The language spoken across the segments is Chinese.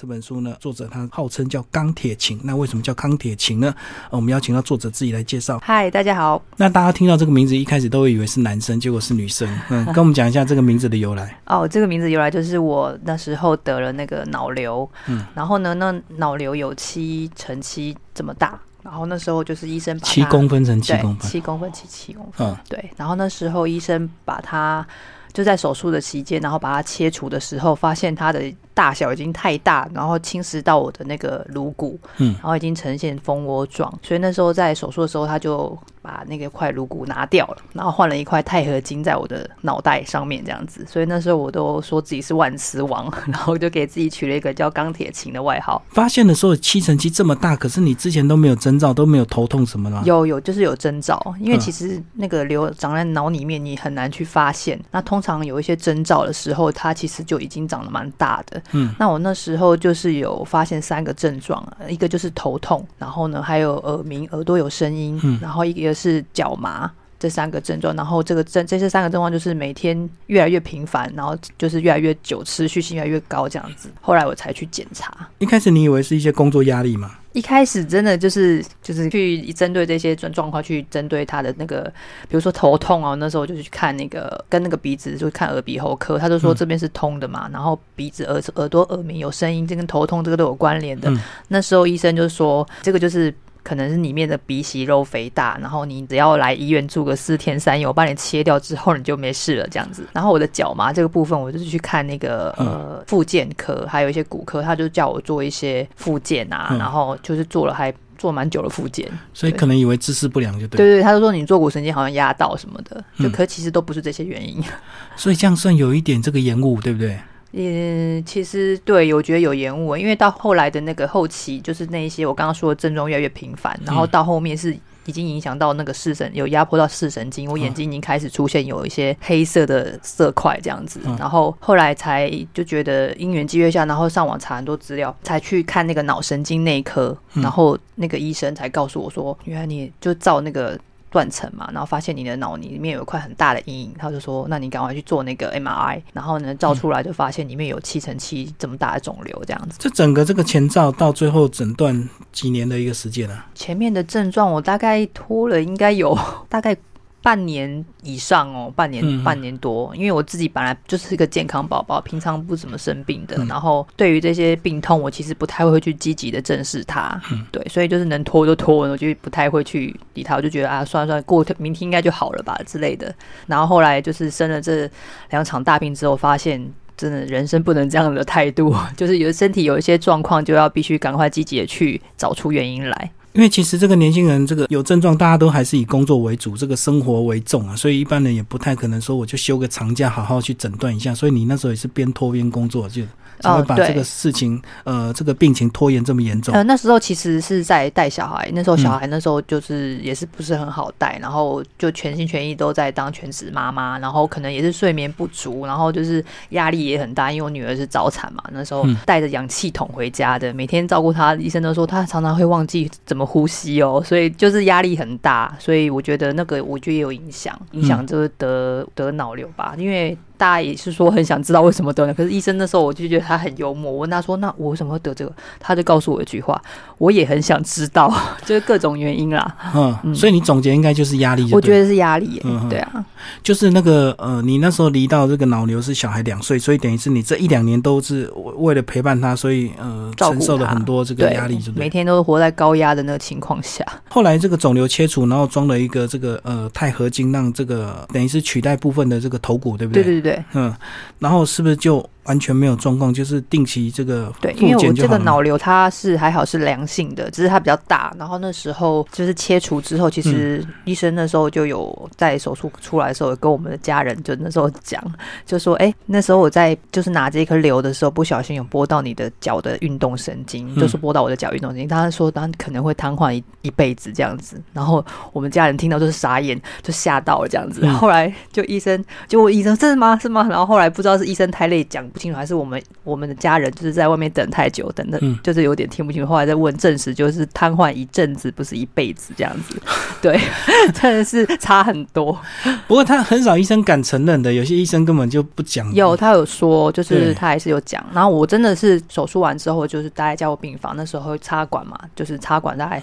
这本书呢，作者他号称叫钢铁琴。那为什么叫钢铁琴呢？呃，我们邀请到作者自己来介绍。嗨，大家好。那大家听到这个名字，一开始都会以为是男生，结果是女生。嗯，跟我们讲一下这个名字的由来。哦，这个名字由来就是我那时候得了那个脑瘤，嗯，然后呢，那脑瘤有七乘七这么大，然后那时候就是医生把七公分乘七公分，七公分七七公分，嗯，对。然后那时候医生把它就在手术的期间，然后把它切除的时候，发现它的。大小已经太大，然后侵蚀到我的那个颅骨，嗯，然后已经呈现蜂窝状，所以那时候在手术的时候，他就把那个块颅骨拿掉了，然后换了一块钛合金在我的脑袋上面，这样子。所以那时候我都说自己是万磁王，然后就给自己取了一个叫钢铁琴的外号。发现的时候七乘七这么大，可是你之前都没有征兆，都没有头痛什么的。有有，就是有征兆，因为其实那个瘤长在脑里面，你很难去发现。那通常有一些征兆的时候，它其实就已经长得蛮大的。嗯，那我那时候就是有发现三个症状，一个就是头痛，然后呢还有耳鸣，耳朵有声音，然后一个是脚麻，这三个症状，然后这个症这些三个症状就是每天越来越频繁，然后就是越来越久，持续性越来越高这样子。后来我才去检查，一开始你以为是一些工作压力吗？一开始真的就是就是去针对这些状状况去针对他的那个，比如说头痛哦，那时候就去看那个跟那个鼻子，就看耳鼻喉科，他就说这边是通的嘛，然后鼻子耳耳朵耳鸣有声音，这跟头痛这个都有关联的。那时候医生就说这个就是。可能是里面的鼻息肉肥大，然后你只要来医院住个四天三夜，我帮你切掉之后你就没事了这样子。然后我的脚麻这个部分，我就是去看那个呃复健科，还有一些骨科，他就叫我做一些复健啊，然后就是做了还做蛮久的复健。所以可能以为姿势不良就对。对对，他就说你坐骨神经好像压到什么的，就可其实都不是这些原因。所以这样算有一点这个延误，对不对？嗯，其实对我觉得有延误，因为到后来的那个后期，就是那一些我刚刚说的症状越来越频繁，然后到后面是已经影响到那个视神，有压迫到视神经，我眼睛已经开始出现有一些黑色的色块这样子，然后后来才就觉得因缘机会下，然后上网查很多资料，才去看那个脑神经内科，然后那个医生才告诉我说，原来你就照那个。断层嘛，然后发现你的脑里面有一块很大的阴影，他就说：“那你赶快去做那个 MRI。”然后呢，照出来就发现里面有七乘七这么大的肿瘤，这样子。这整个这个前兆到最后诊断几年的一个时间呢？前面的症状我大概拖了应该有大概。半年以上哦，半年半年多，因为我自己本来就是一个健康宝宝，平常不怎么生病的。然后对于这些病痛，我其实不太会去积极的正视它。对，所以就是能拖就拖，我就不太会去理它。我就觉得啊，算了算了，过明天应该就好了吧之类的。然后后来就是生了这两场大病之后，发现真的人生不能这样的态度，就是有的身体有一些状况，就要必须赶快积极的去找出原因来。因为其实这个年轻人，这个有症状，大家都还是以工作为主，这个生活为重啊，所以一般人也不太可能说我就休个长假，好好去诊断一下。所以你那时候也是边拖边工作，就。才会把这个事情，呃，这个病情拖延这么严重。呃，那时候其实是在带小孩，那时候小孩那时候就是也是不是很好带，然后就全心全意都在当全职妈妈，然后可能也是睡眠不足，然后就是压力也很大，因为我女儿是早产嘛，那时候带着氧气筒回家的，每天照顾她，医生都说她常常会忘记怎么呼吸哦，所以就是压力很大，所以我觉得那个我觉得也有影响，影响就是得得脑瘤吧，因为。大家也是说很想知道为什么得呢？可是医生那时候我就觉得他很幽默。我问他说：“那我为什么会得这个？”他就告诉我一句话：“我也很想知道，就是各种原因啦。”嗯，所以你总结应该就是压力。我觉得是压力。嗯，对啊，就是那个呃，你那时候离到这个脑瘤是小孩两岁，所以等于是你这一两年都是为了陪伴他，所以呃，承受了很多这个压力，每天都是活在高压的那个情况下。后来这个肿瘤切除，然后装了一个这个呃钛合金，让这个等于是取代部分的这个头骨，对不对？对对对。对嗯，然后是不是就？完全没有状况，就是定期这个对，因为我这个脑瘤它是还好是良性的，只是它比较大。然后那时候就是切除之后，其实医生那时候就有在手术出来的时候跟我们的家人就那时候讲，就说哎，那时候我在就是拿这颗瘤的时候，不小心有拨到你的脚的运动神经，就是拨到我的脚运动神经。他说当可能会瘫痪一一辈子这样子。然后我们家人听到就是傻眼，就吓到了这样子。后来就医生就问医生真的吗？是吗？然后后来不知道是医生太累讲。清楚，还是我们我们的家人就是在外面等太久，等的就是有点听不清楚。后来再问证实，就是瘫痪一阵子，不是一辈子这样子。对，真的是差很多。不过他很少医生敢承认的，有些医生根本就不讲。有他有说，就是他还是有讲。然后我真的是手术完之后，就是待在加护病房，那时候插管嘛，就是插管大概。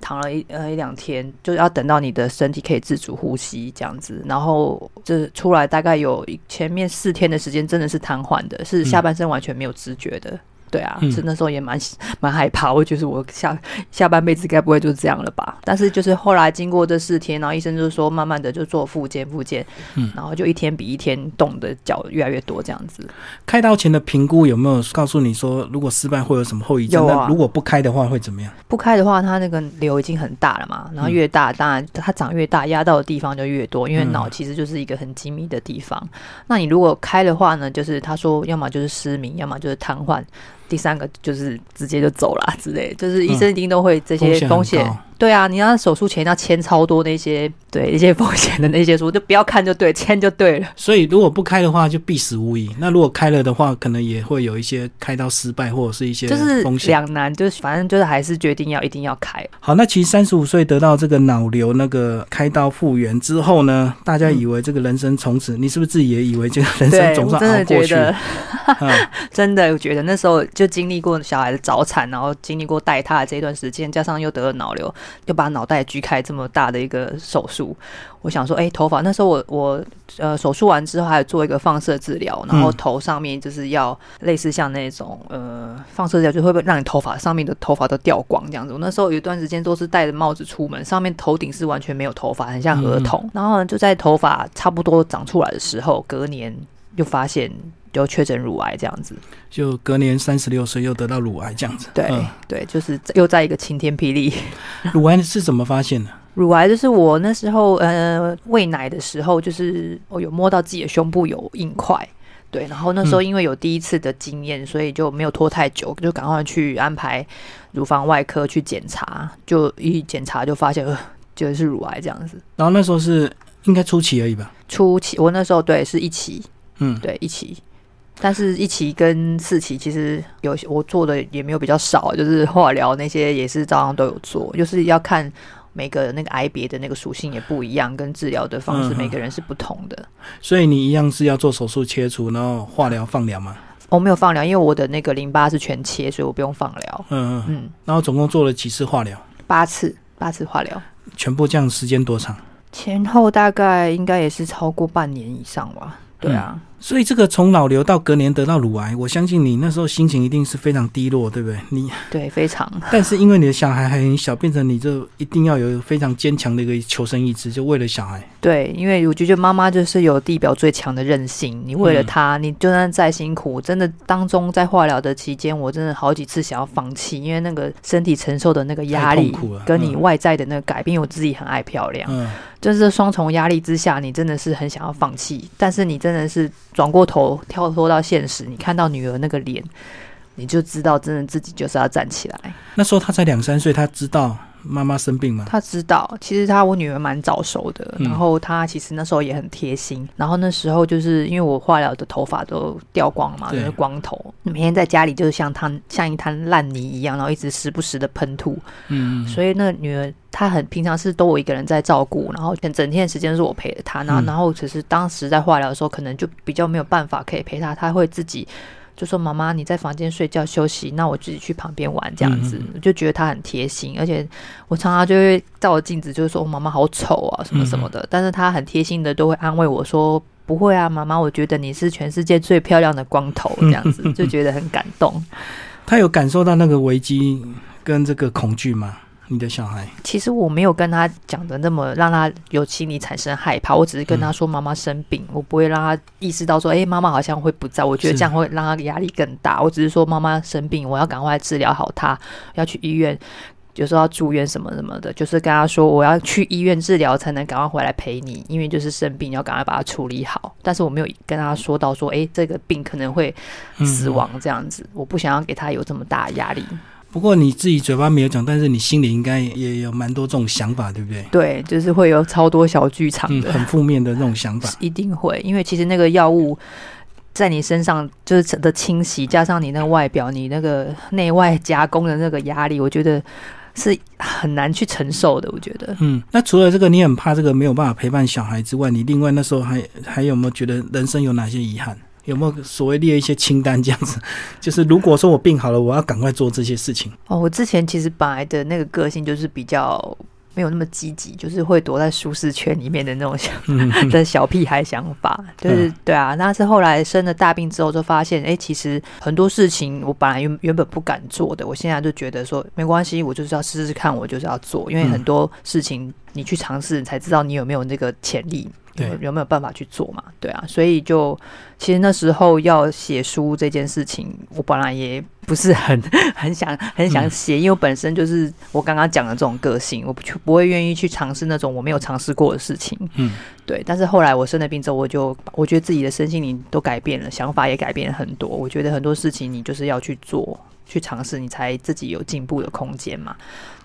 躺了一呃一两天，就是要等到你的身体可以自主呼吸这样子，然后就是出来大概有前面四天的时间，真的是瘫痪的，是下半身完全没有知觉的。对啊，是那时候也蛮蛮害怕，我觉得我下下半辈子该不会就这样了吧？但是就是后来经过这四天，然后医生就说慢慢的就做复健复健，嗯，然后就一天比一天动的脚越来越多这样子。开刀前的评估有没有告诉你说，如果失败会有什么后遗症？那如果不开的话会怎么样？不开的话，它那个瘤已经很大了嘛，然后越大当然它长越大，压到的地方就越多，因为脑其实就是一个很精密的地方。那你如果开的话呢，就是他说要么就是失明，要么就是瘫痪。第三个就是直接就走了之类，就是医生一定都会这些风险。对啊，你要手术前要签超多那些对一些风险的那些书，就不要看就对，签就对了。所以如果不开的话，就必死无疑。那如果开了的话，可能也会有一些开刀失败或者是一些就是两难，就是反正就是还是决定要一定要开。好，那其实三十五岁得到这个脑瘤那个开刀复原之后呢，大家以为这个人生从此，你是不是自己也以为这个人生总算熬过去？真的我觉得那时候就经历过小孩的早产，然后经历过带他的这段时间，加上又得了脑瘤。就把脑袋锯开这么大的一个手术，我想说，哎，头发那时候我我呃手术完之后还有做一个放射治疗，然后头上面就是要类似像那种呃放射治疗，就会不会让你头发上面的头发都掉光这样子。我那时候有一段时间都是戴着帽子出门，上面头顶是完全没有头发，很像儿童。然后呢，就在头发差不多长出来的时候，隔年就发现。就确诊乳癌这样子，就隔年三十六岁又得到乳癌这样子。对对，就是又在一个晴天霹雳。乳癌是怎么发现的？乳癌就是我那时候呃喂奶的时候，就是我有摸到自己的胸部有硬块，对，然后那时候因为有第一次的经验，所以就没有拖太久，就赶快去安排乳房外科去检查，就一检查就发现呃就是乳癌这样子。然后那时候是应该初期而已吧？初期，我那时候对是一期，嗯，对一期。但是一期跟四期其实有我做的也没有比较少，就是化疗那些也是照样都有做，就是要看每个那个癌别的那个属性也不一样，跟治疗的方式每个人是不同的。所以你一样是要做手术切除，然后化疗放疗吗？我没有放疗，因为我的那个淋巴是全切，所以我不用放疗。嗯嗯嗯。然后总共做了几次化疗？八次，八次化疗。全部这样时间多长？前后大概应该也是超过半年以上吧。对啊。所以这个从脑瘤到隔年得到乳癌，我相信你那时候心情一定是非常低落，对不对？你对非常。但是因为你的小孩还很小，变成你就一定要有非常坚强的一个求生意志，就为了小孩。对，因为我觉得妈妈就是有地表最强的韧性。你为了他，你就算再辛苦，真的当中在化疗的期间，我真的好几次想要放弃，因为那个身体承受的那个压力，跟你外在的那个改变，我自己很爱漂亮，嗯就是双重压力之下，你真的是很想要放弃，但是你真的是。转过头，跳脱到现实，你看到女儿那个脸，你就知道，真的自己就是要站起来。那时候他才两三岁，他知道。妈妈生病吗？他知道，其实他我女儿蛮早熟的，然后她其实那时候也很贴心。然后那时候就是因为我化疗的头发都掉光了嘛，就是光头，每天在家里就是像滩像一滩烂泥一样，然后一直时不时的喷吐。嗯，所以那女儿她很平常是都我一个人在照顾，然后整整天的时间是我陪着她。然后然后只是当时在化疗的时候，可能就比较没有办法可以陪她，她会自己。就说妈妈你在房间睡觉休息，那我自己去旁边玩这样子，我就觉得他很贴心，而且我常常就会照镜子，就是说妈妈好丑啊什么什么的，但是他很贴心的都会安慰我说不会啊，妈妈，我觉得你是全世界最漂亮的光头这样子，就觉得很感动。他有感受到那个危机跟这个恐惧吗？你的小孩，其实我没有跟他讲的那么让他有心理产生害怕，我只是跟他说妈妈生病，我不会让他意识到说，哎，妈妈好像会不在，我觉得这样会让他压力更大。我只是说妈妈生病，我要赶快治疗好他，要去医院，有时候要住院什么什么的，就是跟他说我要去医院治疗才能赶快回来陪你，因为就是生病要赶快把它处理好。但是我没有跟他说到说，哎，这个病可能会死亡这样子，我不想要给他有这么大压力。不过你自己嘴巴没有讲，但是你心里应该也有蛮多这种想法，对不对？对，就是会有超多小剧场的，很负面的那种想法。一定会，因为其实那个药物在你身上就是的清洗，加上你那个外表，你那个内外加工的那个压力，我觉得是很难去承受的。我觉得，嗯，那除了这个，你很怕这个没有办法陪伴小孩之外，你另外那时候还还有没有觉得人生有哪些遗憾？有没有所谓列一些清单这样子？就是如果说我病好了，我要赶快做这些事情。哦，我之前其实本来的那个个性就是比较。没有那么积极，就是会躲在舒适圈里面的那种想 的小屁孩想法，就是对啊。那是后来生了大病之后，就发现，哎，其实很多事情我本来原原本不敢做的，我现在就觉得说没关系，我就是要试试看，我就是要做，因为很多事情你去尝试，才知道你有没有那个潜力。有有没有办法去做嘛？对啊，所以就其实那时候要写书这件事情，我本来也不是很很想很想写，因为我本身就是我刚刚讲的这种个性，我不去不会愿意去尝试那种我没有尝试过的事情。嗯，对。但是后来我生了病之后，我就我觉得自己的身心灵都改变了，想法也改变了很多。我觉得很多事情你就是要去做。去尝试，你才自己有进步的空间嘛？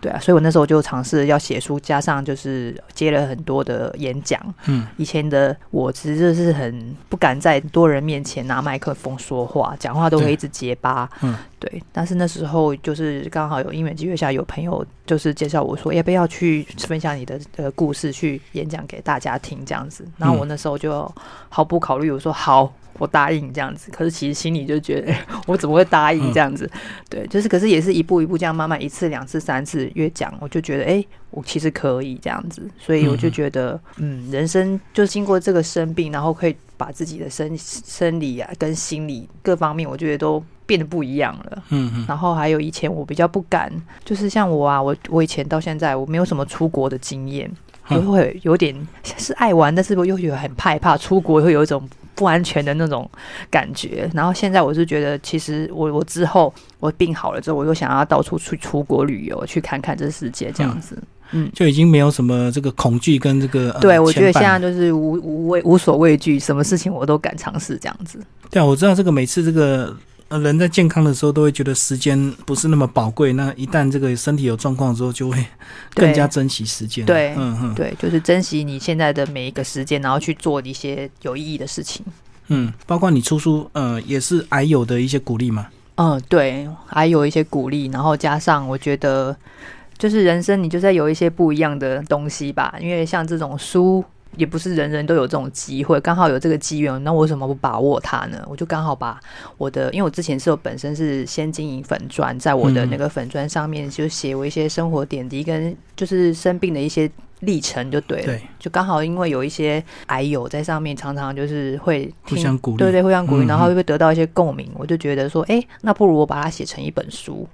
对啊，所以我那时候就尝试要写书，加上就是接了很多的演讲。嗯，以前的我其实就是很不敢在多人面前拿麦克风说话，讲话都会一直结巴。嗯，对。但是那时候就是刚好有音乐机会下，有朋友就是介绍我说要不要去分享你的呃故事，去演讲给大家听这样子。然后我那时候就毫不考虑，我说好。我答应这样子，可是其实心里就觉得，我怎么会答应这样子？对，就是，可是也是一步一步这样慢慢一次两次三次越讲，我就觉得，哎，我其实可以这样子，所以我就觉得，嗯，人生就经过这个生病，然后可以把自己的生生理啊跟心理各方面，我觉得都变得不一样了。嗯嗯。然后还有以前我比较不敢，就是像我啊，我我以前到现在我没有什么出国的经验，就会有点是爱玩，但是我又有很害怕出国会有一种。不安全的那种感觉，然后现在我是觉得，其实我我之后我病好了之后，我又想要到处去出国旅游，去看看这世界这样子，嗯，就已经没有什么这个恐惧跟这个，对我觉得现在就是无无畏无所畏惧，什么事情我都敢尝试这样子。对啊，我知道这个每次这个。呃，人在健康的时候都会觉得时间不是那么宝贵，那一旦这个身体有状况之后，就会更加珍惜时间。对，嗯嗯，对，就是珍惜你现在的每一个时间，然后去做一些有意义的事情。嗯，包括你出书，呃，也是还有的一些鼓励嘛。嗯，对，还有一些鼓励，然后加上我觉得，就是人生你就在有一些不一样的东西吧，因为像这种书。也不是人人都有这种机会，刚好有这个机缘，那我为什么不把握它呢？我就刚好把我的，因为我之前是我本身是先经营粉砖，在我的那个粉砖上面就写我一些生活点滴跟就是生病的一些历程就对了，就刚好因为有一些癌友在上面，常常就是会互相鼓励，对对，互相鼓励，然后会得到一些共鸣，我就觉得说，哎，那不如我把它写成一本书，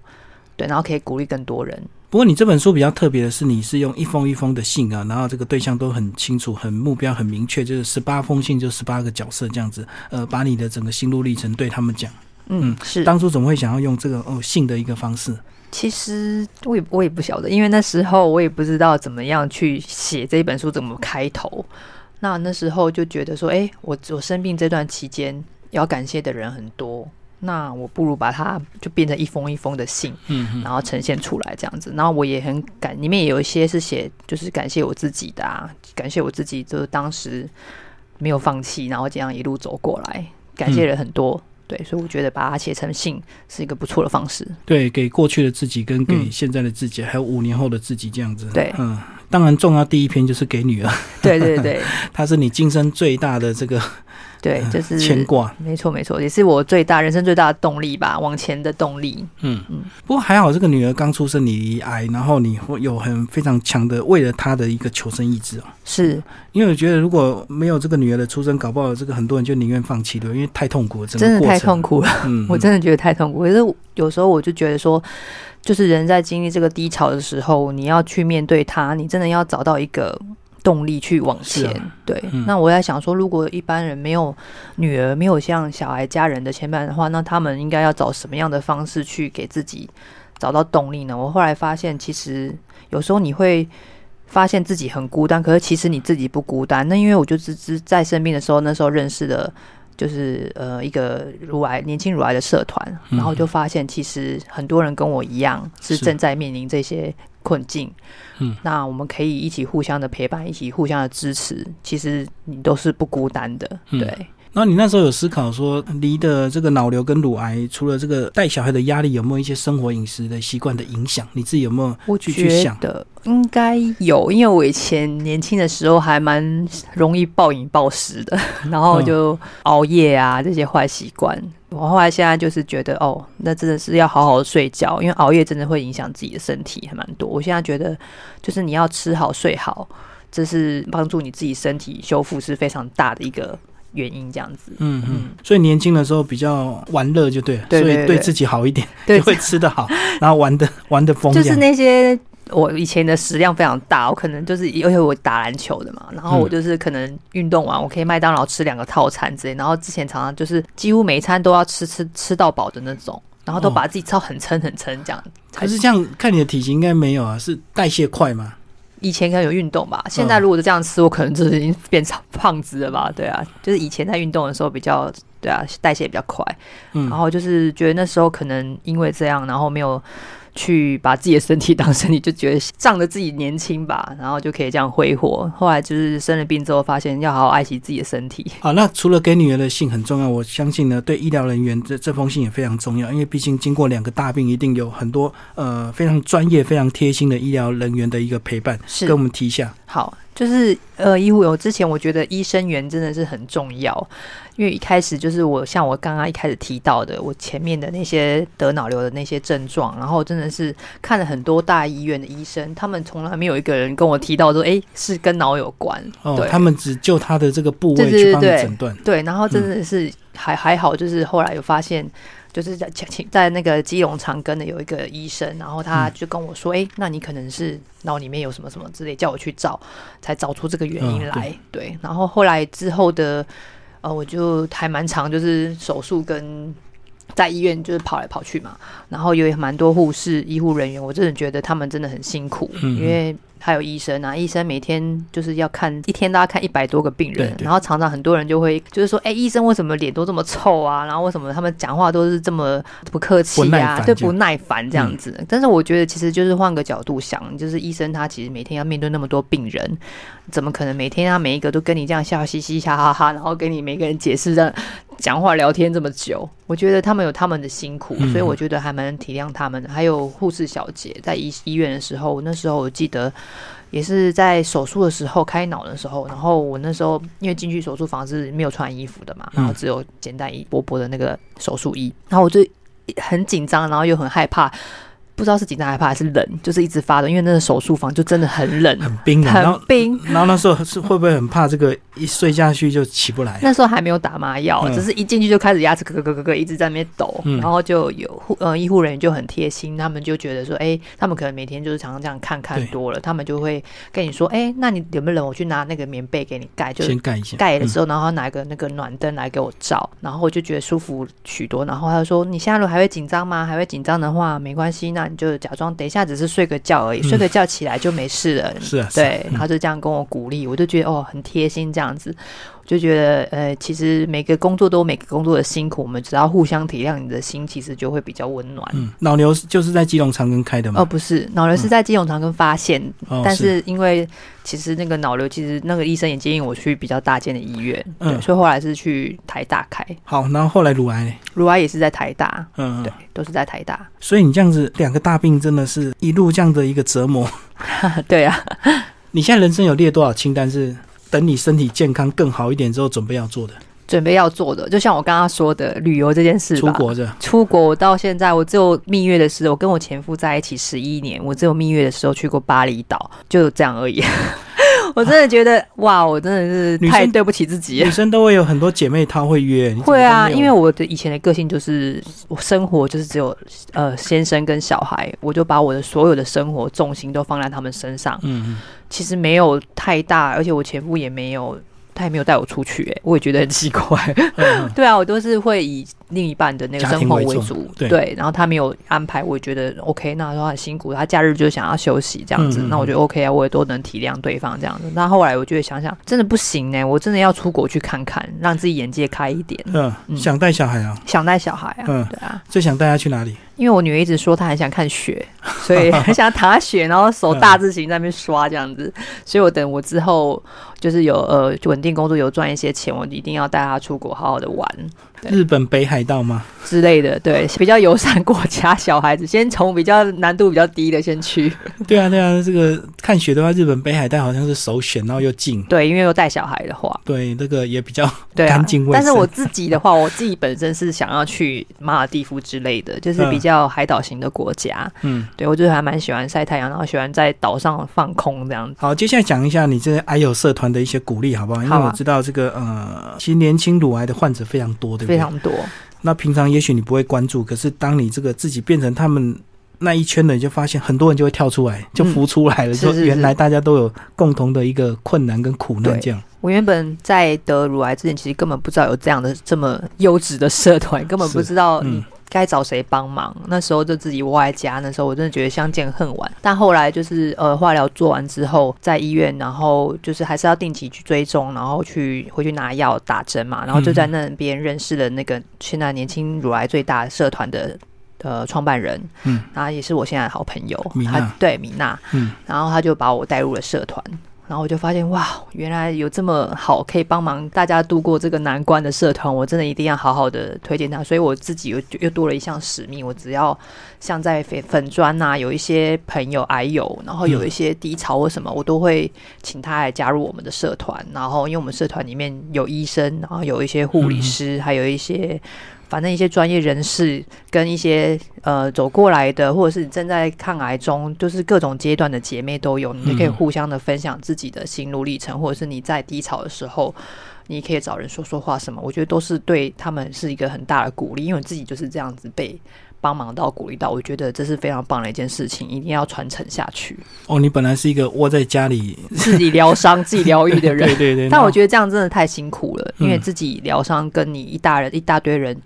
对，然后可以鼓励更多人。不过你这本书比较特别的是，你是用一封一封的信啊，然后这个对象都很清楚，很目标很明确，就是十八封信就十八个角色这样子，呃，把你的整个心路历程对他们讲。嗯，是。当初怎么会想要用这个哦信的一个方式？其实我也我也不晓得，因为那时候我也不知道怎么样去写这一本书，怎么开头。那那时候就觉得说，哎，我我生病这段期间要感谢的人很多。那我不如把它就变成一封一封的信，嗯，然后呈现出来这样子。然后我也很感，里面也有一些是写，就是感谢我自己的，啊，感谢我自己，就是当时没有放弃，然后这样一路走过来，感谢了很多。对，所以我觉得把它写成信是一个不错的方式。对，给过去的自己，跟给现在的自己，还有五年后的自己这样子。对，嗯，当然重要第一篇就是给女儿。对对对，她是你今生最大的这个。对，就是牵挂，没错没错，也是我最大人生最大的动力吧，往前的动力。嗯嗯。不过还好，这个女儿刚出生，你离癌，然后你会有很非常强的为了她的一个求生意志哦。是，因为我觉得如果没有这个女儿的出生，搞不好这个很多人就宁愿放弃了，因为太痛苦了，真的太痛苦了。嗯，我真的觉得太痛苦。可是有时候我就觉得说，就是人在经历这个低潮的时候，你要去面对它，你真的要找到一个。动力去往前，对。那我在想说，如果一般人没有女儿，没有像小孩家人的牵绊的话，那他们应该要找什么样的方式去给自己找到动力呢？我后来发现，其实有时候你会发现自己很孤单，可是其实你自己不孤单。那因为我就只只在生病的时候，那时候认识的，就是呃一个乳癌年轻乳癌的社团，然后就发现其实很多人跟我一样是正在面临这些。困境，嗯，那我们可以一起互相的陪伴，一起互相的支持。其实你都是不孤单的，对。然后你那时候有思考说，离的这个脑瘤跟乳癌，除了这个带小孩的压力，有没有一些生活饮食的习惯的影响？你自己有没有？我觉得应该有，因为我以前年轻的时候还蛮容易暴饮暴食的，然后就熬夜啊这些坏习惯。我后来现在就是觉得，哦，那真的是要好好睡觉，因为熬夜真的会影响自己的身体，还蛮多。我现在觉得，就是你要吃好睡好，这是帮助你自己身体修复是非常大的一个原因。这样子，嗯嗯。所以年轻的时候比较玩乐就对了，所以对自己好一点，就会吃得好，然后玩的玩的疯。就是那些。我以前的食量非常大，我可能就是因为我打篮球的嘛，然后我就是可能运动完，我可以麦当劳吃两个套餐之类，然后之前常常就是几乎每一餐都要吃吃吃到饱的那种，然后都把自己吃很撑很撑这样。可是这样看你的体型应该没有啊，是代谢快吗？以前可能有运动吧，现在如果是这样吃，我可能就是已经变成胖子了吧？对啊，就是以前在运动的时候比较对啊，代谢比较快，然后就是觉得那时候可能因为这样，然后没有。去把自己的身体当身体，就觉得仗着自己年轻吧，然后就可以这样挥霍。后来就是生了病之后，发现要好好爱惜自己的身体。好，那除了给女儿的信很重要，我相信呢，对医疗人员这这封信也非常重要，因为毕竟经过两个大病，一定有很多呃非常专业、非常贴心的医疗人员的一个陪伴，是跟我们提一下。好。就是呃，医护有之前，我觉得医生缘真的是很重要，因为一开始就是我像我刚刚一开始提到的，我前面的那些得脑瘤的那些症状，然后真的是看了很多大医院的医生，他们从来没有一个人跟我提到说，哎，是跟脑有关。哦，他们只就他的这个部位去帮你诊断。对，然后真的是还还好，就是后来有发现。就是在请在那个基隆长庚的有一个医生，然后他就跟我说：“哎，那你可能是脑里面有什么什么之类，叫我去找，才找出这个原因来。”对，然后后来之后的呃，我就还蛮长，就是手术跟在医院就是跑来跑去嘛，然后有蛮多护士、医护人员，我真的觉得他们真的很辛苦，因为。还有医生啊，医生每天就是要看一天都要看一百多个病人，然后常常很多人就会就是说，哎，医生为什么脸都这么臭啊？然后为什么他们讲话都是这么不客气呀？对，不耐烦这样子。但是我觉得其实就是换个角度想，就是医生他其实每天要面对那么多病人，怎么可能每天他每一个都跟你这样笑嘻嘻、哈哈哈，然后给你每个人解释的讲话聊天这么久？我觉得他们有他们的辛苦，所以我觉得还蛮体谅他们的。还有护士小姐在医医院的时候，那时候我记得。也是在手术的时候开脑的时候，然后我那时候因为进去手术房是没有穿衣服的嘛，然后只有简单一薄薄的那个手术衣，然后我就很紧张，然后又很害怕。不知道是紧张害怕还是冷，就是一直发抖，因为那个手术房就真的很冷，很冰，很冰。然后那时候是会不会很怕这个一睡下去就起不来？那时候还没有打麻药，只是一进去就开始牙齿咯咯咯咯一直在那边抖。然后就有护呃医护人员就很贴心，他们就觉得说，哎，他们可能每天就是常常这样看看多了，他们就会跟你说，哎，那你有没有冷？我去拿那个棉被给你盖，就先盖一下。盖的时候，然后拿一个那个暖灯来给我照，然后我就觉得舒服许多。然后他就说，你现在如果还会紧张吗？还会紧张的话，没关系，那你就假装等一。下只是睡个觉而已，睡个觉起来就没事了。是啊，对，他就这样跟我鼓励，我就觉得哦，很贴心这样子。就觉得呃，其实每个工作都有每个工作的辛苦，我们只要互相体谅，你的心其实就会比较温暖。嗯，脑瘤就是在基隆长庚开的吗？哦，不是，脑瘤是在基隆长庚发现，但是因为其实那个脑瘤，其实那个医生也建议我去比较大间的医院，嗯，所以后来是去台大开。好，然后后来乳癌，乳癌也是在台大，嗯，对，都是在台大。所以你这样子两个大病，真的是一路这样的一个折磨。对啊，你现在人生有列多少清单是？等你身体健康更好一点之后，准备要做的，准备要做的，就像我刚刚说的旅游这件事吧。出国的，出国，我到现在我只有蜜月的时候，我跟我前夫在一起十一年，我只有蜜月的时候去过巴厘岛，就这样而已。我真的觉得，哇，我真的是太对不起自己。女生都会有很多姐妹她会约，会啊，因为我的以前的个性就是，我生活就是只有呃先生跟小孩，我就把我的所有的生活重心都放在他们身上。嗯嗯，其实没有太大，而且我前夫也没有。他也没有带我出去，哎，我也觉得很奇怪。对啊，我都是会以另一半的那个生活为主，对。然后他没有安排，我也觉得 OK。那他很辛苦，他假日就想要休息这样子，那我觉得 OK 啊，我也都能体谅对方这样子。那后来我就会想想，真的不行呢，我真的要出国去看看，让自己眼界开一点。嗯，想带小孩啊？想带小孩啊？嗯，对啊。最想带他去哪里？因为我女儿一直说她很想看雪，所以很想躺雪，然后手大字型在那边刷这样子。所以我等我之后就是有呃稳定工作，有赚一些钱，我一定要带她出国好好的玩。日本北海道吗？之类的，对，比较友善国家，小孩子先从比较难度比较低的先去。对啊，对啊，这个看雪的话，日本北海道好像是首选，然后又近。对，因为又带小孩的话，对，那个也比较 干净卫生。但是我自己的话，我自己本身是想要去马尔蒂夫之类的，就是比较海岛型的国家。嗯，对我就是还蛮喜欢晒太阳，然后喜欢在岛上放空这样子。好，接下来讲一下你这癌友社团的一些鼓励，好不好？因为我知道这个呃，其实年轻乳癌的患者非常多，对不对？非常多。那平常也许你不会关注，可是当你这个自己变成他们那一圈的，你就发现很多人就会跳出来，就浮出来了，就原来大家都有共同的一个困难跟苦难。这样，我原本在得乳癌之前，其实根本不知道有这样的这么优质的社团，根本不知道你。该找谁帮忙？那时候就自己窝在家。那时候我真的觉得相见恨晚。但后来就是呃，化疗做完之后，在医院，然后就是还是要定期去追踪，然后去回去拿药打针嘛。然后就在那边认识了那个现在年轻乳癌最大社团的呃创办人，嗯，然后也是我现在的好朋友，米娜，对米娜，嗯，然后他就把我带入了社团。然后我就发现，哇，原来有这么好可以帮忙大家度过这个难关的社团，我真的一定要好好的推荐他。所以我自己又又多了一项使命，我只要像在粉粉砖呐，有一些朋友癌友，然后有一些低潮或什么，我都会请他来加入我们的社团。然后，因为我们社团里面有医生，然后有一些护理师，还有一些。反正一些专业人士跟一些呃走过来的，或者是正在抗癌中，就是各种阶段的姐妹都有，你就可以互相的分享自己的心路历程，或者是你在低潮的时候，你可以找人说说话什么，我觉得都是对他们是一个很大的鼓励，因为自己就是这样子被。帮忙到鼓励到，我觉得这是非常棒的一件事情，一定要传承下去。哦，你本来是一个窝在家里 自己疗伤、自己疗愈的人，对对对。但我觉得这样真的太辛苦了，因为自己疗伤跟你一大人一大堆人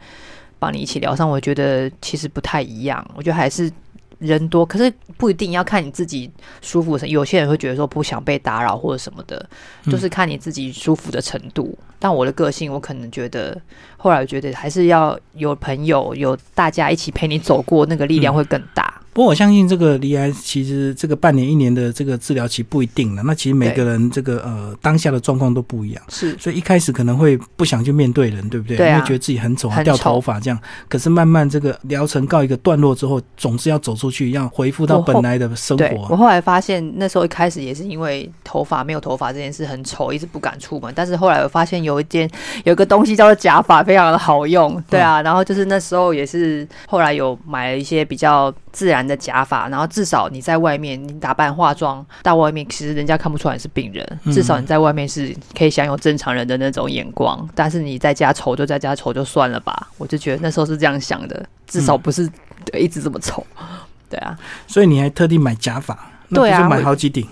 帮你一起疗伤，我觉得其实不太一样。我觉得还是。人多，可是不一定要看你自己舒服。有些人会觉得说不想被打扰或者什么的，就是看你自己舒服的程度。但我的个性，我可能觉得后来觉得还是要有朋友，有大家一起陪你走过，那个力量会更大。不过我相信这个离癌其实这个半年一年的这个治疗期不一定了，那其实每个人这个呃当下的状况都不一样，是，所以一开始可能会不想去面对人，对不对？对啊，会觉得自己很丑，掉头发这样。可是慢慢这个疗程告一个段落之后，总是要走出去，要恢复到本来的生活。我后来发现，那时候一开始也是因为头发没有头发这件事很丑，一直不敢出门。但是后来我发现有一件有一个东西叫做假发，非常的好用，对啊。然后就是那时候也是后来有买了一些比较。自然的假发，然后至少你在外面，你打扮化妆到外面，其实人家看不出来是病人。至少你在外面是可以享有正常人的那种眼光。但是你在家丑就在家丑就算了吧，我就觉得那时候是这样想的，至少不是一直这么丑。对啊，所以你还特地买假发，对啊，买好几顶。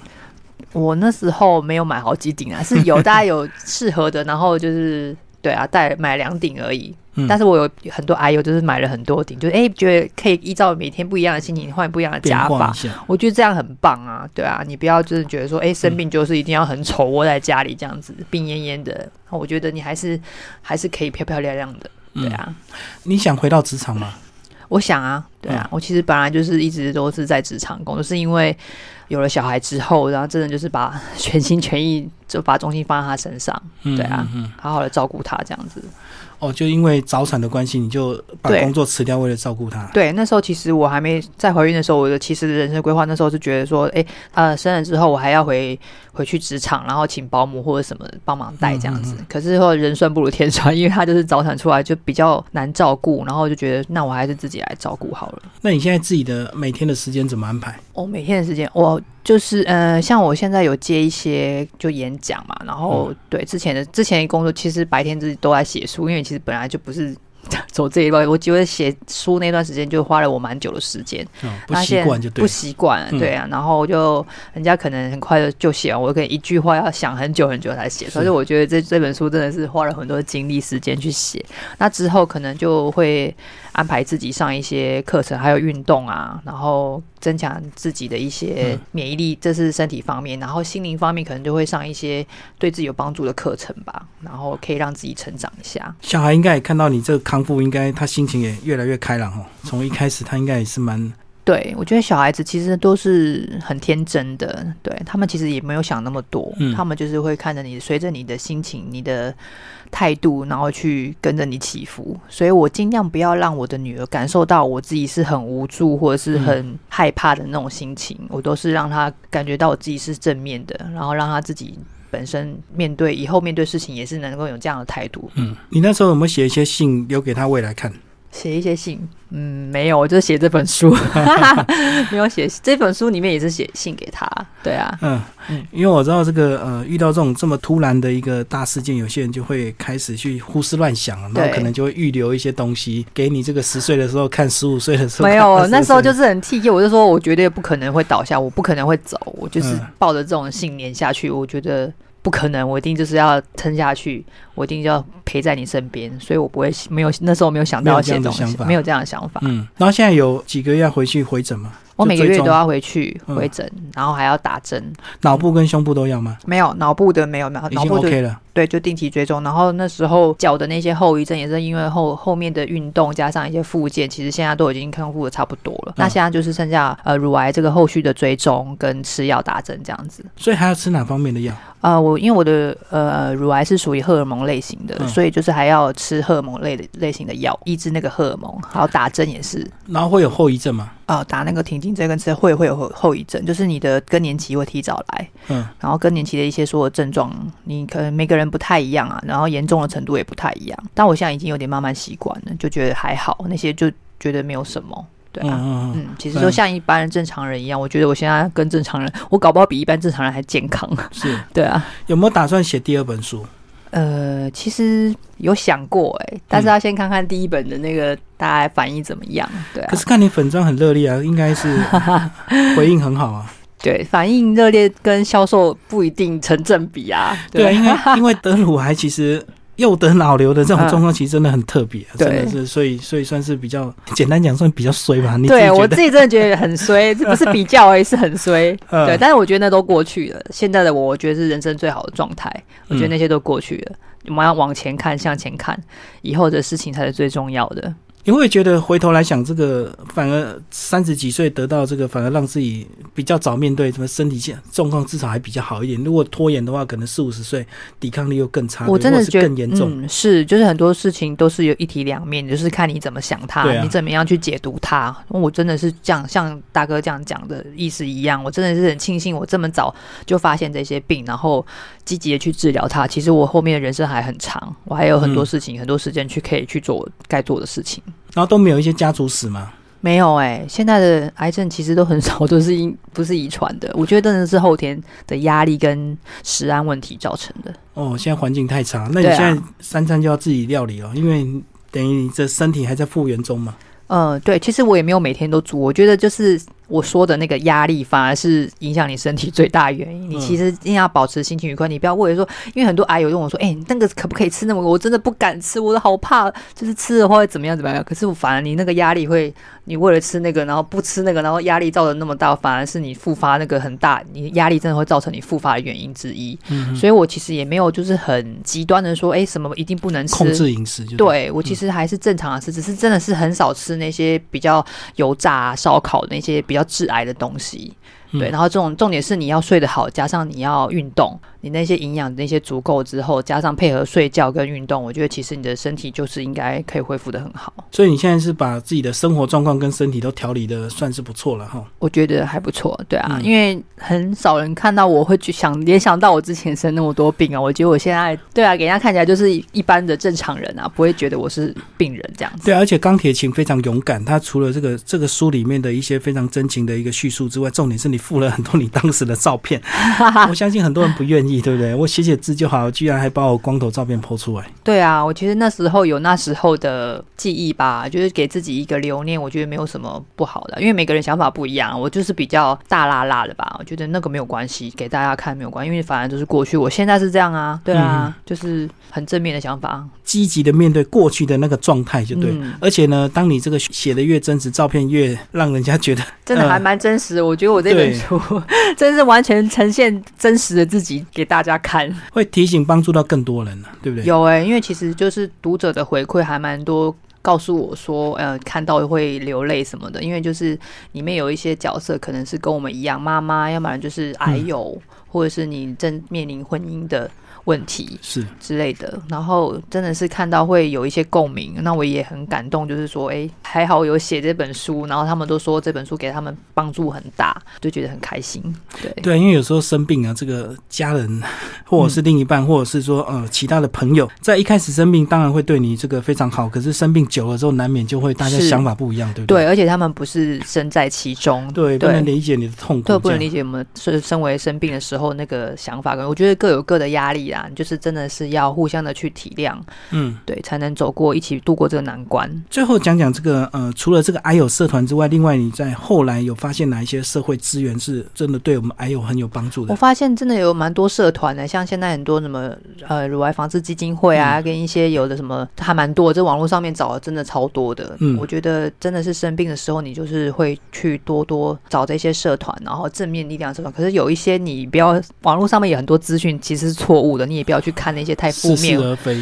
我那时候没有买好几顶啊，是有 大家有适合的，然后就是对啊，带买两顶而已。但是我有很多 I U，，就是买了很多顶，就是哎，觉得可以依照每天不一样的心情换不一样的假发，我觉得这样很棒啊，对啊，你不要就是觉得说，哎，生病就是一定要很丑，窝在家里这样子，病恹恹的，我觉得你还是还是可以漂漂亮亮的，对啊。你想回到职场吗？我想啊，对啊，我其实本来就是一直都是在职场工作，是因为有了小孩之后，然后真的就是把全心全意就把重心放在他身上，对啊，嗯好好的照顾他这样子。哦，就因为早产的关系，你就把工作辞掉，为了照顾他。对，那时候其实我还没在怀孕的时候，我的其实人生规划那时候是觉得说，哎，呃，生了之后我还要回回去职场，然后请保姆或者什么帮忙带这样子。可是后人算不如天算，因为他就是早产出来就比较难照顾，然后就觉得那我还是自己来照顾好了。那你现在自己的每天的时间怎么安排？哦，每天的时间我。就是呃，像我现在有接一些就演讲嘛，然后对之前的之前的工作，其实白天自己都在写书，因为其实本来就不是 走这一段，我觉得写书那段时间就花了我蛮久的时间，不习惯就不习惯，对啊，然后就人家可能很快的就写完，我可以一句话要想很久很久才写，所以我觉得这这本书真的是花了很多精力时间去写，那之后可能就会。安排自己上一些课程，还有运动啊，然后增强自己的一些免疫力，这是身体方面。然后心灵方面可能就会上一些对自己有帮助的课程吧，然后可以让自己成长一下。小孩应该也看到你这个康复，应该他心情也越来越开朗哦。从一开始他应该也是蛮。对，我觉得小孩子其实都是很天真的，对他们其实也没有想那么多，他们就是会看着你，随着你的心情、你的态度，然后去跟着你起伏。所以我尽量不要让我的女儿感受到我自己是很无助或者是很害怕的那种心情，我都是让她感觉到我自己是正面的，然后让她自己本身面对以后面对事情也是能够有这样的态度。嗯，你那时候有没有写一些信留给他未来看？写一些信，嗯，没有，我就写这本书，没有写这本书里面也是写信给他，对啊，嗯嗯，因为我知道这个呃，遇到这种这么突然的一个大事件，有些人就会开始去胡思乱想，然后可能就会预留一些东西给你，这个十岁的时候看，十五岁的时候没有，那时候就是很替我就说我绝对不可能会倒下，我不可能会走，我就是抱着这种信念下去，我觉得。不可能，我一定就是要撑下去，我一定要陪在你身边，所以我不会没有那时候没有想到这种想法，没有这样的想法。嗯，然后现在有几个月要回去回诊吗？我每个月都要回去回诊，然后还要打针。脑部跟胸部都要吗？没有，脑部的没有，脑脑部 OK 了。对，就定期追踪。然后那时候脚的那些后遗症也是因为后后面的运动加上一些附件，其实现在都已经康复的差不多了。那现在就是剩下呃乳癌这个后续的追踪跟吃药打针这样子。所以还要吃哪方面的药？呃，我因为我的呃乳癌是属于荷尔蒙类型的，所以就是还要吃荷尔蒙类的类型的药，抑制那个荷尔蒙，还有打针也是。然后会有后遗症吗？啊，打那个停经针跟吃会会有后后遗症，就是你的更年期会提早来。嗯，然后更年期的一些所有症状，你可能每个人不太一样啊，然后严重的程度也不太一样。但我现在已经有点慢慢习惯了，就觉得还好，那些就觉得没有什么。对啊，嗯，其实说像一般人正常人一样，我觉得我现在跟正常人，我搞不好比一般正常人还健康。是，对啊。有没有打算写第二本书？呃，其实有想过哎，但是要先看看第一本的那个大家反应怎么样。对，啊可是看你粉妆很热烈啊，应该是回应很好啊。对，反应热烈跟销售不一定成正比啊。对啊，因为 因为得乳癌其实。又得脑瘤的这种状况，其实真的很特别，真的是，所以所以算是比较简单讲，算比较衰吧。你对我自己真的觉得很衰，这不是比较而已，是很衰。对，但是我觉得那都过去了。现在的我，我觉得是人生最好的状态。我觉得那些都过去了，我们要往前看，向前看，以后的事情才是最重要的。你会觉得回头来想，这个反而三十几岁得到这个，反而让自己比较早面对什么身体健状况，至少还比较好一点。如果拖延的话，可能四五十岁抵抗力又更差，我真的觉得更严重。是，就是很多事情都是有一体两面，就是看你怎么想它，你怎么样去解读它。我真的是这样，像大哥这样讲的意思一样，我真的是很庆幸我这么早就发现这些病，然后积极的去治疗它。其实我后面的人生还很长，我还有很多事情、很多时间去可以去做该做的事情。然后都没有一些家族史吗？没有哎，现在的癌症其实都很少，都是因 不是遗传的。我觉得真的是后天的压力跟食安问题造成的。哦，现在环境太差，那你现在三餐就要自己料理哦，因为等于你这身体还在复原中嘛。嗯，对，其实我也没有每天都煮，我觉得就是。我说的那个压力反而是影响你身体最大原因。你其实一定要保持心情愉快，你不要为了说，因为很多癌友问我说：“哎，那个可不可以吃那么？”我真的不敢吃，我都好怕，就是吃的话会怎么样怎么样。可是我反而你那个压力会，你为了吃那个，然后不吃那个，然后压力造成那么大，反而是你复发那个很大，你压力真的会造成你复发的原因之一。所以我其实也没有就是很极端的说，哎，什么一定不能吃，控制饮食。对我其实还是正常的吃，只是真的是很少吃那些比较油炸、烧烤那些比较致癌的东西。对，然后这种重点是你要睡得好，加上你要运动。你那些营养那些足够之后，加上配合睡觉跟运动，我觉得其实你的身体就是应该可以恢复的很好。所以你现在是把自己的生活状况跟身体都调理的算是不错了哈。我觉得还不错，对啊，因为很少人看到我会去想联想到我之前生那么多病啊。我觉得我现在对啊，给人家看起来就是一般的正常人啊，不会觉得我是病人这样子。对，而且钢铁琴非常勇敢，他除了这个这个书里面的一些非常真情的一个叙述之外，重点是你附了很多你当时的照片。我相信很多人不愿意，对不对？我写写字就好，居然还把我光头照片剖出来。对啊，我其实那时候有那时候的记忆吧，就是给自己一个留念，我觉得没有什么不好的，因为每个人想法不一样。我就是比较大辣辣的吧，我觉得那个没有关系，给大家看没有关系，因为反正都是过去。我现在是这样啊，对啊，就是很正面的想法，积极的面对过去的那个状态就对。而且呢，当你这个写的越真实，照片越让人家觉得真的还蛮真实。我觉得我这本书 真是完全呈现真实的自己给大家看，会提醒帮助到更多人了，对不对？有哎，因为其实就是读者的回馈还蛮多，告诉我说，呃，看到会流泪什么的。因为就是里面有一些角色可能是跟我们一样，妈妈，要不然就是癌友，或者是你正面临婚姻的。问题是之类的，然后真的是看到会有一些共鸣，那我也很感动。就是说，哎，还好有写这本书，然后他们都说这本书给他们帮助很大，就觉得很开心。对对，因为有时候生病啊，这个家人 或者是另一半，或者是说呃其他的朋友，在一开始生病当然会对你这个非常好，可是生病久了之后，难免就会大家想法不一样，对不对？对，而且他们不是身在其中，对，不能理解你的痛苦，对，不能理解我们是身为生病的时候那个想法，跟我觉得各有各的压力。就是真的是要互相的去体谅，嗯，对，才能走过一起度过这个难关。最后讲讲这个呃，除了这个癌友社团之外，另外你在后来有发现哪一些社会资源是真的对我们癌友很有帮助的？我发现真的有蛮多社团的，像现在很多什么呃乳癌防治基金会啊，跟一些有的什么还蛮多，这网络上面找的真的超多的。嗯，我觉得真的是生病的时候，你就是会去多多找这些社团，然后正面力量社团。可是有一些你不要网络上面有很多资讯其实是错误的，你也不要去看那些太负面，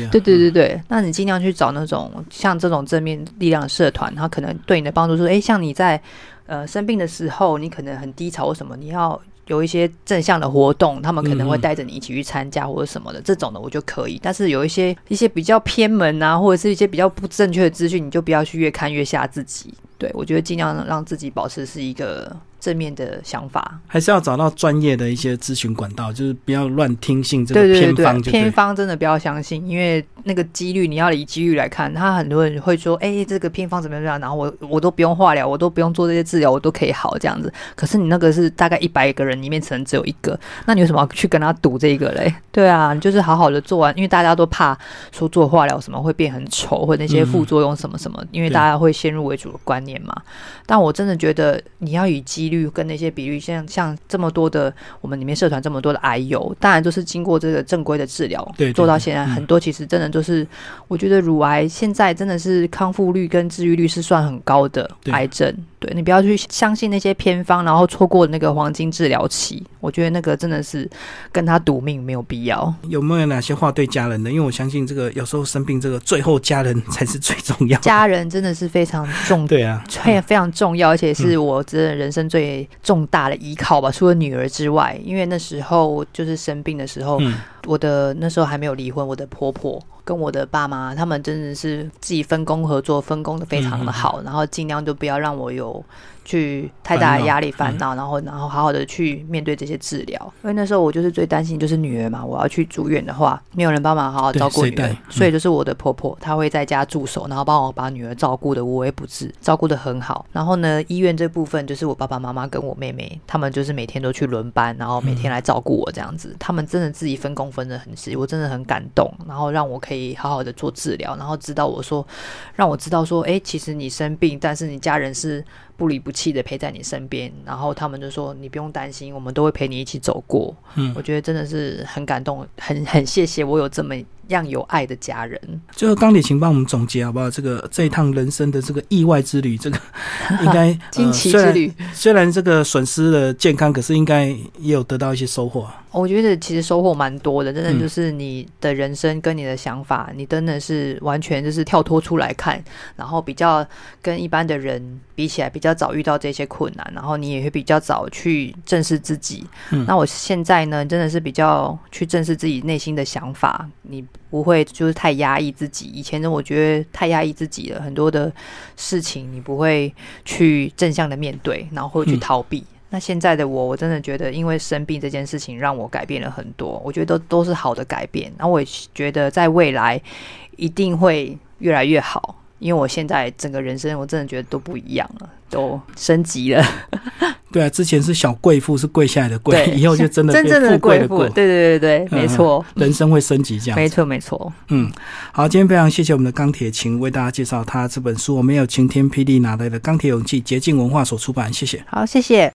对对对对，那你尽量去找那种像这种正面力量的社团，它可能对你的帮助是，哎，像你在呃生病的时候，你可能很低潮或什么，你要有一些正向的活动，他们可能会带着你一起去参加或者什么的，这种的我就可以。但是有一些一些比较偏门啊，或者是一些比较不正确的资讯，你就不要去越看越吓自己。对我觉得尽量让自己保持是一个。正面的想法，还是要找到专业的一些咨询管道，就是不要乱听信这个偏方。偏方真的不要相信，因为那个几率你要以几率来看，他很多人会说：“哎，这个偏方怎么样？”然后我我都不用化疗，我都不用做这些治疗，我都可以好这样子。可是你那个是大概一百个人里面可能只有一个，那你为什么要去跟他赌这个嘞？对啊，你就是好好的做完，因为大家都怕说做化疗什么会变很丑，或者那些副作用什么什么，因为大家会先入为主的观念嘛。但我真的觉得你要以几率跟那些比率，像像这么多的我们里面社团这么多的癌友，当然都是经过这个正规的治疗，对，做到现在很多其实真的都是，我觉得乳癌现在真的是康复率跟治愈率是算很高的癌症。对你不要去相信那些偏方，然后错过那个黄金治疗期。我觉得那个真的是跟他赌命没有必要。有没有哪些话对家人的？因为我相信这个有时候生病，这个最后家人才是最重要。家人真的是非常重，对啊，非非常重要，而且是我真的人生最重大的依靠吧。除了女儿之外，因为那时候就是生病的时候，我的那时候还没有离婚，我的婆婆。跟我的爸妈，他们真的是自己分工合作，分工的非常的好，然后尽量就不要让我有。去太大的压力烦恼，然后然后好好的去面对这些治疗。因为那时候我就是最担心就是女儿嘛，我要去住院的话，没有人帮忙好好照顾女儿，所以就是我的婆婆，她会在家驻守，然后帮我把女儿照顾的无微不至，照顾的很好。然后呢，医院这部分就是我爸爸妈妈跟我妹妹，他们就是每天都去轮班，然后每天来照顾我这样子。他们真的自己分工分的很细，我真的很感动。然后让我可以好好的做治疗，然后知道我说，让我知道说，哎，其实你生病，但是你家人是。不离不弃的陪在你身边，然后他们就说你不用担心，我们都会陪你一起走过。嗯，我觉得真的是很感动，很很谢谢我有这么。样有爱的家人。最后，钢铁琴帮我们总结好不好？这个这一趟人生的这个意外之旅，这个 应该惊奇之旅。虽然这个损失了健康，可是应该也有得到一些收获。我觉得其实收获蛮多的，真的就是你的人生跟你的想法，你真的是完全就是跳脱出来看，然后比较跟一般的人比起来，比较早遇到这些困难，然后你也会比较早去正视自己。那我现在呢，真的是比较去正视自己内心的想法，你。不会就是太压抑自己。以前呢，我觉得太压抑自己了，很多的事情你不会去正向的面对，然后会去逃避。那现在的我，我真的觉得，因为生病这件事情让我改变了很多，我觉得都都是好的改变。然后我也觉得在未来一定会越来越好，因为我现在整个人生，我真的觉得都不一样了，都升级了。对啊，之前是小贵妇，是跪下来的跪，以后就真的 真正的贵妇。对对对对，没错，人生会升级这样。没错没错。嗯，好，今天非常谢谢我们的钢铁琴为大家介绍他这本书，我们有晴天霹雳拿来的钢铁勇气，捷径文化所出版，谢谢。好，谢谢。